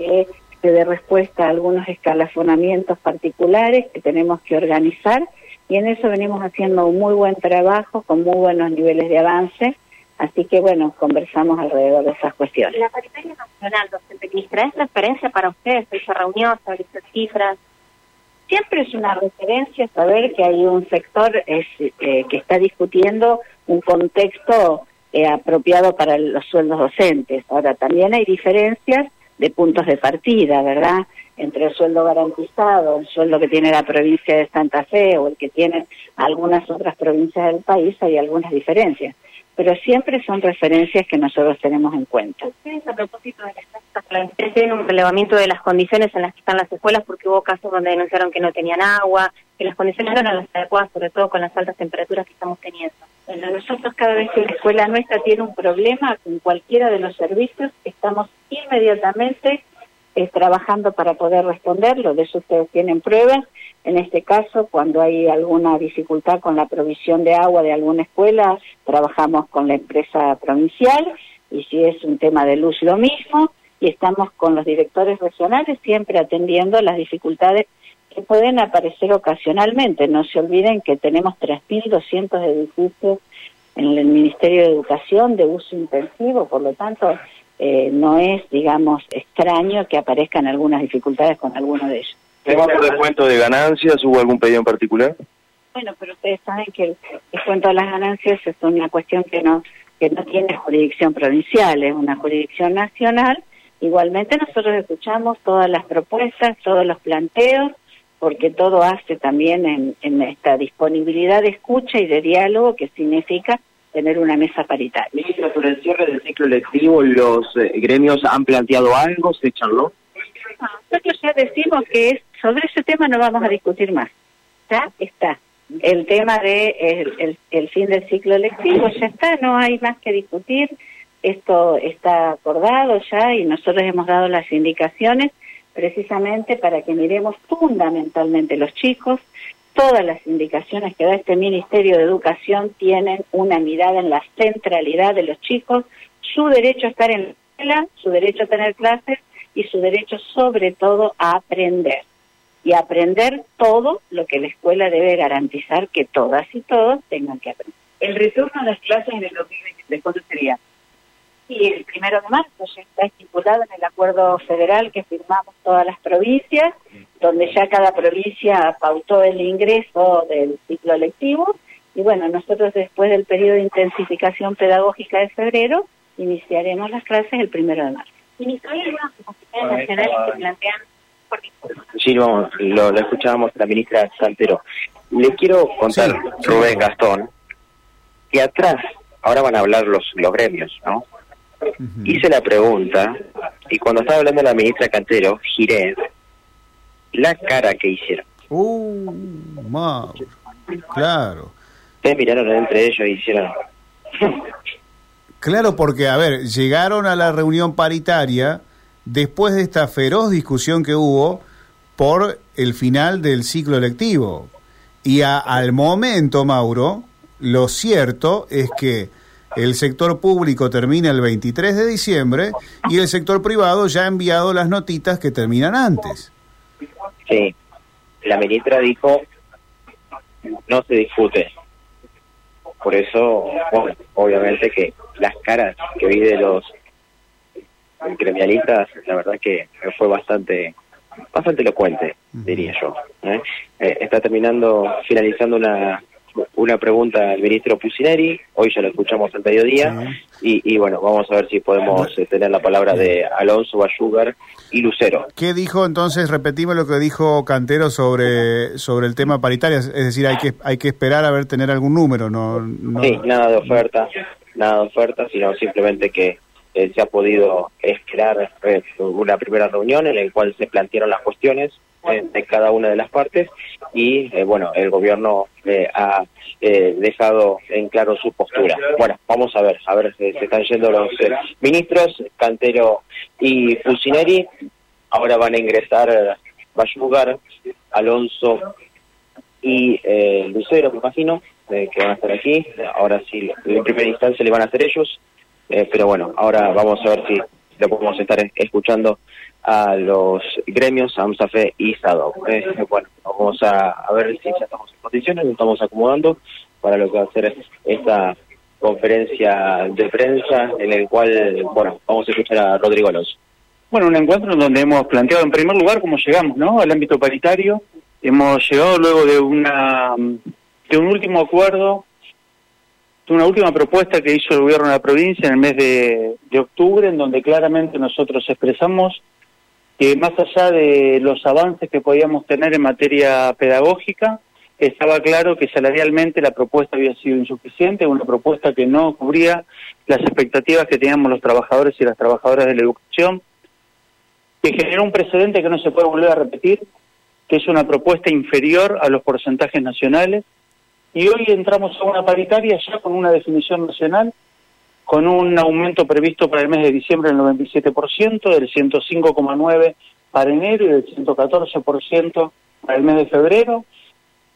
que se dé respuesta a algunos escalafonamientos particulares que tenemos que organizar y en eso venimos haciendo un muy buen trabajo con muy buenos niveles de avance. Así que, bueno, conversamos alrededor de esas cuestiones. La paritaria nacional, docente ministra, ¿es referencia para ustedes reunión, sobre esas cifras? Siempre es una referencia saber que hay un sector es, eh, que está discutiendo un contexto eh, apropiado para los sueldos docentes. Ahora, también hay diferencias de puntos de partida, ¿verdad? Entre el sueldo garantizado, el sueldo que tiene la provincia de Santa Fe o el que tienen algunas otras provincias del país, hay algunas diferencias. Pero siempre son referencias que nosotros tenemos en cuenta. Ustedes, a propósito de las tienen un relevamiento de las condiciones en las que están las escuelas, porque hubo casos donde denunciaron que no tenían agua, que las condiciones no eran las adecuadas, sobre todo con las altas temperaturas que estamos teniendo. Bueno, nosotros cada vez que la escuela nuestra tiene un problema con cualquiera de los servicios, estamos inmediatamente eh, trabajando para poder responderlo. De eso ustedes tienen pruebas. En este caso, cuando hay alguna dificultad con la provisión de agua de alguna escuela, trabajamos con la empresa provincial y si es un tema de luz lo mismo y estamos con los directores regionales siempre atendiendo las dificultades que pueden aparecer ocasionalmente. No se olviden que tenemos 3.200 edificios en el Ministerio de Educación de uso intensivo, por lo tanto, eh, no es, digamos, extraño que aparezcan algunas dificultades con alguno de ellos. ¿Tengo un descuento de ganancias? ¿Hubo algún pedido en particular? Bueno, pero ustedes saben que el descuento de las ganancias es una cuestión que no que no tiene jurisdicción provincial, es una jurisdicción nacional. Igualmente nosotros escuchamos todas las propuestas, todos los planteos, porque todo hace también en, en esta disponibilidad de escucha y de diálogo que significa tener una mesa paritaria. Ministra, sobre el cierre del ciclo lectivo, ¿los eh, gremios han planteado algo? ¿Se charló? Nosotros ya decimos que es, sobre ese tema no vamos a discutir más. Ya está. El tema de el, el fin del ciclo lectivo ya está, no hay más que discutir. Esto está acordado ya y nosotros hemos dado las indicaciones precisamente para que miremos fundamentalmente los chicos. Todas las indicaciones que da este Ministerio de Educación tienen una mirada en la centralidad de los chicos, su derecho a estar en la escuela, su derecho a tener clases y su derecho sobre todo a aprender. Y aprender todo lo que la escuela debe garantizar que todas y todos tengan que aprender. El retorno a las clases en el 2023, ¿cuándo sería? Y el primero de marzo ya está estipulado en el acuerdo federal que firmamos todas las provincias, donde ya cada provincia pautó el ingreso del ciclo lectivo. Y bueno, nosotros después del periodo de intensificación pedagógica de febrero, iniciaremos las clases el primero de marzo. Ministro, ¿hay algunas nacionales que plantean Sí, lo, lo escuchábamos la ministra Santero. Le quiero contar, Rubén Gastón, que atrás, ahora van a hablar los, los gremios, ¿no? Hice la pregunta y cuando estaba hablando la ministra Cantero, giré la cara que hicieron. Uh, claro. Ustedes miraron entre ellos y hicieron... claro, porque, a ver, llegaron a la reunión paritaria después de esta feroz discusión que hubo por el final del ciclo electivo. Y al momento, Mauro, lo cierto es que el sector público termina el 23 de diciembre y el sector privado ya ha enviado las notitas que terminan antes. Sí, la ministra dijo, no se discute. Por eso, obviamente que las caras que vi de los gremialistas, la verdad que fue bastante bastante elocuente, diría yo. ¿eh? Eh, está terminando, finalizando una una pregunta al ministro Pusineri, hoy ya lo escuchamos al mediodía, y, bueno, vamos a ver si podemos eh, tener la palabra de Alonso Bayugar y Lucero. ¿Qué dijo entonces, repetimos lo que dijo Cantero sobre, sobre el tema paritario? Es decir, hay que, hay que esperar a ver tener algún número, ¿no? Sí, nada de oferta, nada de oferta, sino simplemente que eh, se ha podido esperar eh, una primera reunión en la cual se plantearon las cuestiones de cada una de las partes y eh, bueno el gobierno eh, ha eh, dejado en claro su postura. Bueno vamos a ver a ver se, están yendo los ministros Cantero y Fusineri ahora van a ingresar Bayugar Alonso y Lucero me imagino que van a estar aquí. Ahora sí en primera instancia le van a hacer ellos. Pero bueno ahora vamos a ver si lo podemos estar escuchando a los gremios AMSAFE y SADO. Eh, bueno, vamos a, ver si ya estamos en condiciones, nos estamos acomodando para lo que va a ser esta conferencia de prensa en el cual, bueno, vamos a escuchar a Rodrigo Alonso. Bueno, un encuentro en donde hemos planteado en primer lugar cómo llegamos, ¿no? Al ámbito paritario. Hemos llegado luego de una de un último acuerdo, una última propuesta que hizo el gobierno de la provincia en el mes de, de octubre, en donde claramente nosotros expresamos que más allá de los avances que podíamos tener en materia pedagógica, estaba claro que salarialmente la propuesta había sido insuficiente, una propuesta que no cubría las expectativas que teníamos los trabajadores y las trabajadoras de la educación, que generó un precedente que no se puede volver a repetir, que es una propuesta inferior a los porcentajes nacionales, y hoy entramos a una paritaria ya con una definición nacional con un aumento previsto para el mes de diciembre del 97%, del 105,9% para enero y del 114% para el mes de febrero.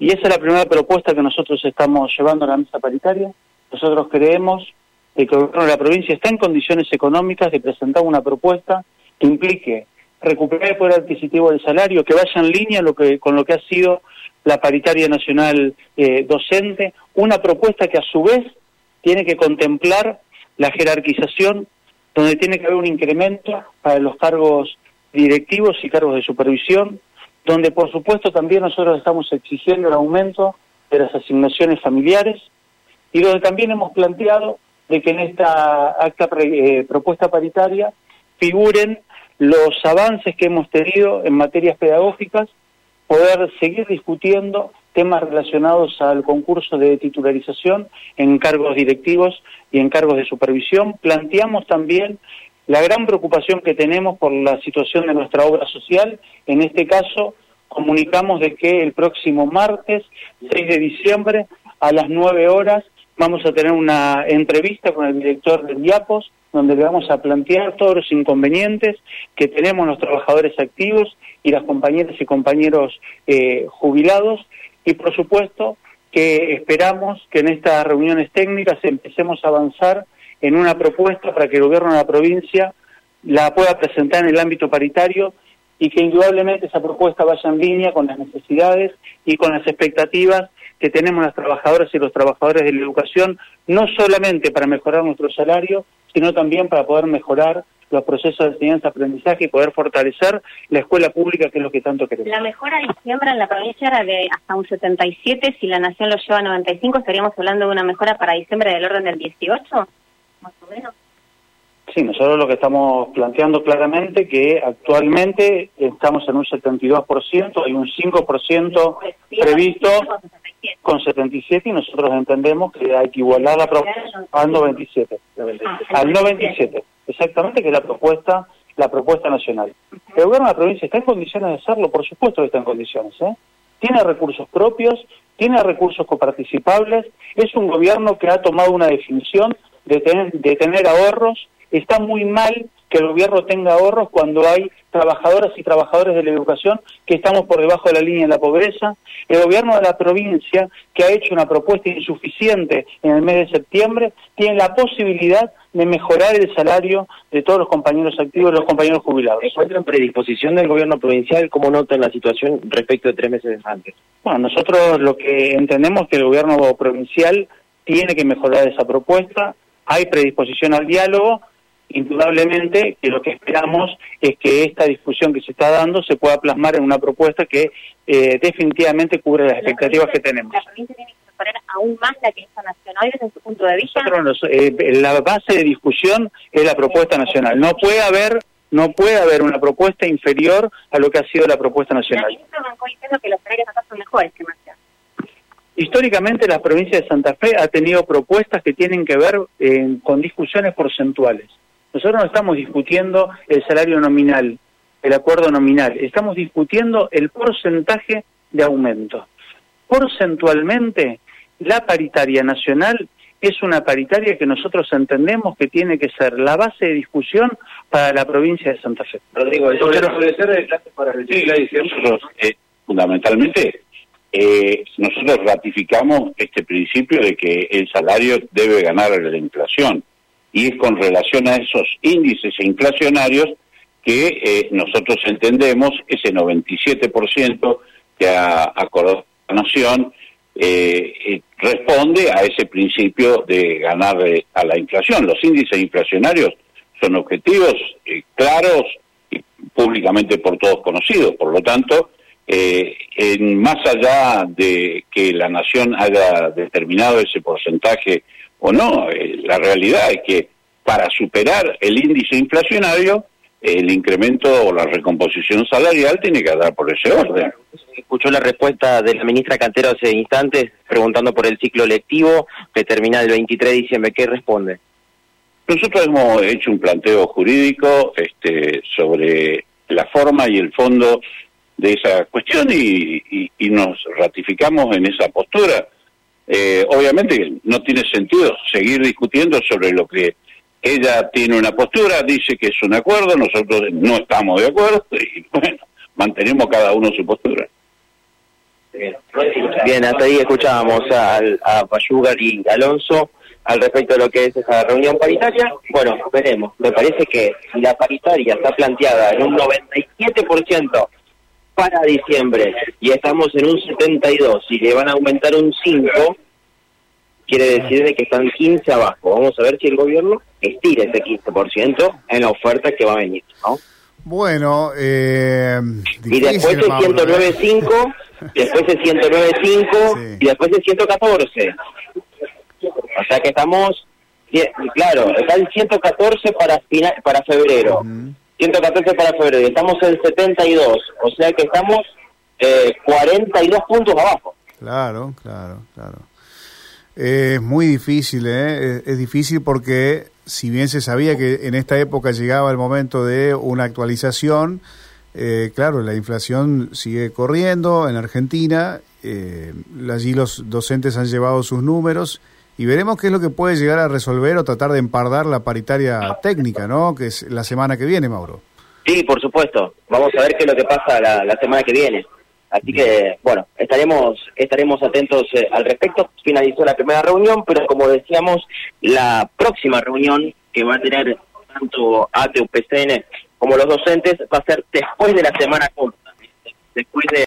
Y esa es la primera propuesta que nosotros estamos llevando a la mesa paritaria. Nosotros creemos que el gobierno de la provincia está en condiciones económicas de presentar una propuesta que implique recuperar el poder adquisitivo del salario, que vaya en línea lo que, con lo que ha sido la paritaria nacional eh, docente, una propuesta que a su vez tiene que contemplar la jerarquización, donde tiene que haber un incremento para los cargos directivos y cargos de supervisión, donde por supuesto también nosotros estamos exigiendo el aumento de las asignaciones familiares y donde también hemos planteado de que en esta acta eh, propuesta paritaria figuren los avances que hemos tenido en materias pedagógicas, poder seguir discutiendo temas relacionados al concurso de titularización en cargos directivos y en cargos de supervisión. Planteamos también la gran preocupación que tenemos por la situación de nuestra obra social. En este caso, comunicamos de que el próximo martes, 6 de diciembre, a las 9 horas, vamos a tener una entrevista con el director del IAPOS, donde le vamos a plantear todos los inconvenientes que tenemos los trabajadores activos y las compañeras y compañeros eh, jubilados. Y por supuesto que esperamos que en estas reuniones técnicas empecemos a avanzar en una propuesta para que el gobierno de la provincia la pueda presentar en el ámbito paritario y que indudablemente esa propuesta vaya en línea con las necesidades y con las expectativas que tenemos las trabajadoras y los trabajadores de la educación, no solamente para mejorar nuestro salario, sino también para poder mejorar los procesos de enseñanza-aprendizaje y poder fortalecer la escuela pública, que es lo que tanto queremos. La mejora de diciembre en la provincia era de hasta un 77, si la Nación lo lleva a 95, estaríamos hablando de una mejora para diciembre del orden del 18, más o menos. Sí, nosotros lo que estamos planteando claramente que actualmente estamos en un 72%, hay un 5% previsto con 77 y nosotros entendemos que hay que igualar la propuesta al 97. Al 97, exactamente, que es la propuesta la propuesta nacional. El gobierno de la provincia está en condiciones de hacerlo, por supuesto que está en condiciones. ¿eh? Tiene recursos propios, tiene recursos coparticipables, es un gobierno que ha tomado una definición de tener, de tener ahorros está muy mal que el gobierno tenga ahorros cuando hay trabajadoras y trabajadores de la educación que estamos por debajo de la línea de la pobreza. El gobierno de la provincia, que ha hecho una propuesta insuficiente en el mes de septiembre, tiene la posibilidad de mejorar el salario de todos los compañeros activos y los compañeros jubilados. ¿Encuentran predisposición del gobierno provincial? ¿Cómo notan la situación respecto de tres meses antes? Bueno, nosotros lo que entendemos es que el gobierno provincial tiene que mejorar esa propuesta, hay predisposición al diálogo, indudablemente que lo que esperamos es que esta discusión que se está dando se pueda plasmar en una propuesta que eh, definitivamente cubre las expectativas que tenemos. ¿La provincia tiene que mejorar aún más la que está nacional desde su punto de vista? Eh, la base de discusión es la propuesta nacional. No puede haber no puede haber una propuesta inferior a lo que ha sido la propuesta nacional. diciendo que los salarios acá son mejores que Históricamente la provincia de Santa Fe ha tenido propuestas que tienen que ver eh, con discusiones porcentuales. Nosotros no estamos discutiendo el salario nominal, el acuerdo nominal, estamos discutiendo el porcentaje de aumento. Porcentualmente, la paritaria nacional es una paritaria que nosotros entendemos que tiene que ser la base de discusión para la provincia de Santa Fe. Rodrigo, eso debe ser de clase para Sí, nosotros, eh, fundamentalmente, eh, nosotros ratificamos este principio de que el salario debe ganar la inflación y es con relación a esos índices inflacionarios que eh, nosotros entendemos ese 97% que ha acordado la Nación eh, eh, responde a ese principio de ganar a la inflación. Los índices inflacionarios son objetivos claros y públicamente por todos conocidos. Por lo tanto, en, más allá de que la Nación haya determinado ese porcentaje o no, la realidad es que para superar el índice inflacionario el incremento o la recomposición salarial tiene que dar por ese orden. Escuchó la respuesta de la ministra Cantero hace instantes preguntando por el ciclo lectivo que termina el 23 de diciembre. ¿Qué responde? Nosotros hemos hecho un planteo jurídico este, sobre la forma y el fondo de esa cuestión y, nos ratificamos en esa postura. Eh, obviamente no tiene sentido seguir discutiendo sobre lo que ella tiene una postura, dice que es un acuerdo, nosotros no estamos de acuerdo y bueno, mantenemos cada uno su postura. Bien, hasta ahí escuchábamos a, a y Alonso al respecto de lo que es esa reunión paritaria. Bueno, veremos. Me parece que si la paritaria está planteada en un 97% para diciembre y estamos en un 72 y le van a aumentar un 5, quiere decir de que están 15 abajo. Vamos a ver si el gobierno estira ese 15% en la oferta que va a venir, ¿no? Bueno, eh, y después es 109.5, después es 109.5 y después es 114. O sea que estamos, claro, está el 114 para final, para febrero, 114 para febrero, estamos en 72, o sea que estamos eh, 42 puntos abajo. Claro, claro, claro. Es muy difícil, ¿eh? es, difícil porque si bien se sabía que en esta época llegaba el momento de una actualización, eh, claro, la inflación sigue corriendo en Argentina, eh, allí los docentes han llevado sus números y veremos qué es lo que puede llegar a resolver o tratar de empardar la paritaria técnica, ¿no? Que es la semana que viene, Mauro. Sí, por supuesto. Vamos a ver qué es lo que pasa la semana que viene. Así que, bueno, estaremos estaremos atentos eh, al respecto. Finalizó la primera reunión, pero como decíamos, la próxima reunión que va a tener tanto ATUPCN como los docentes va a ser después de la semana corta, después de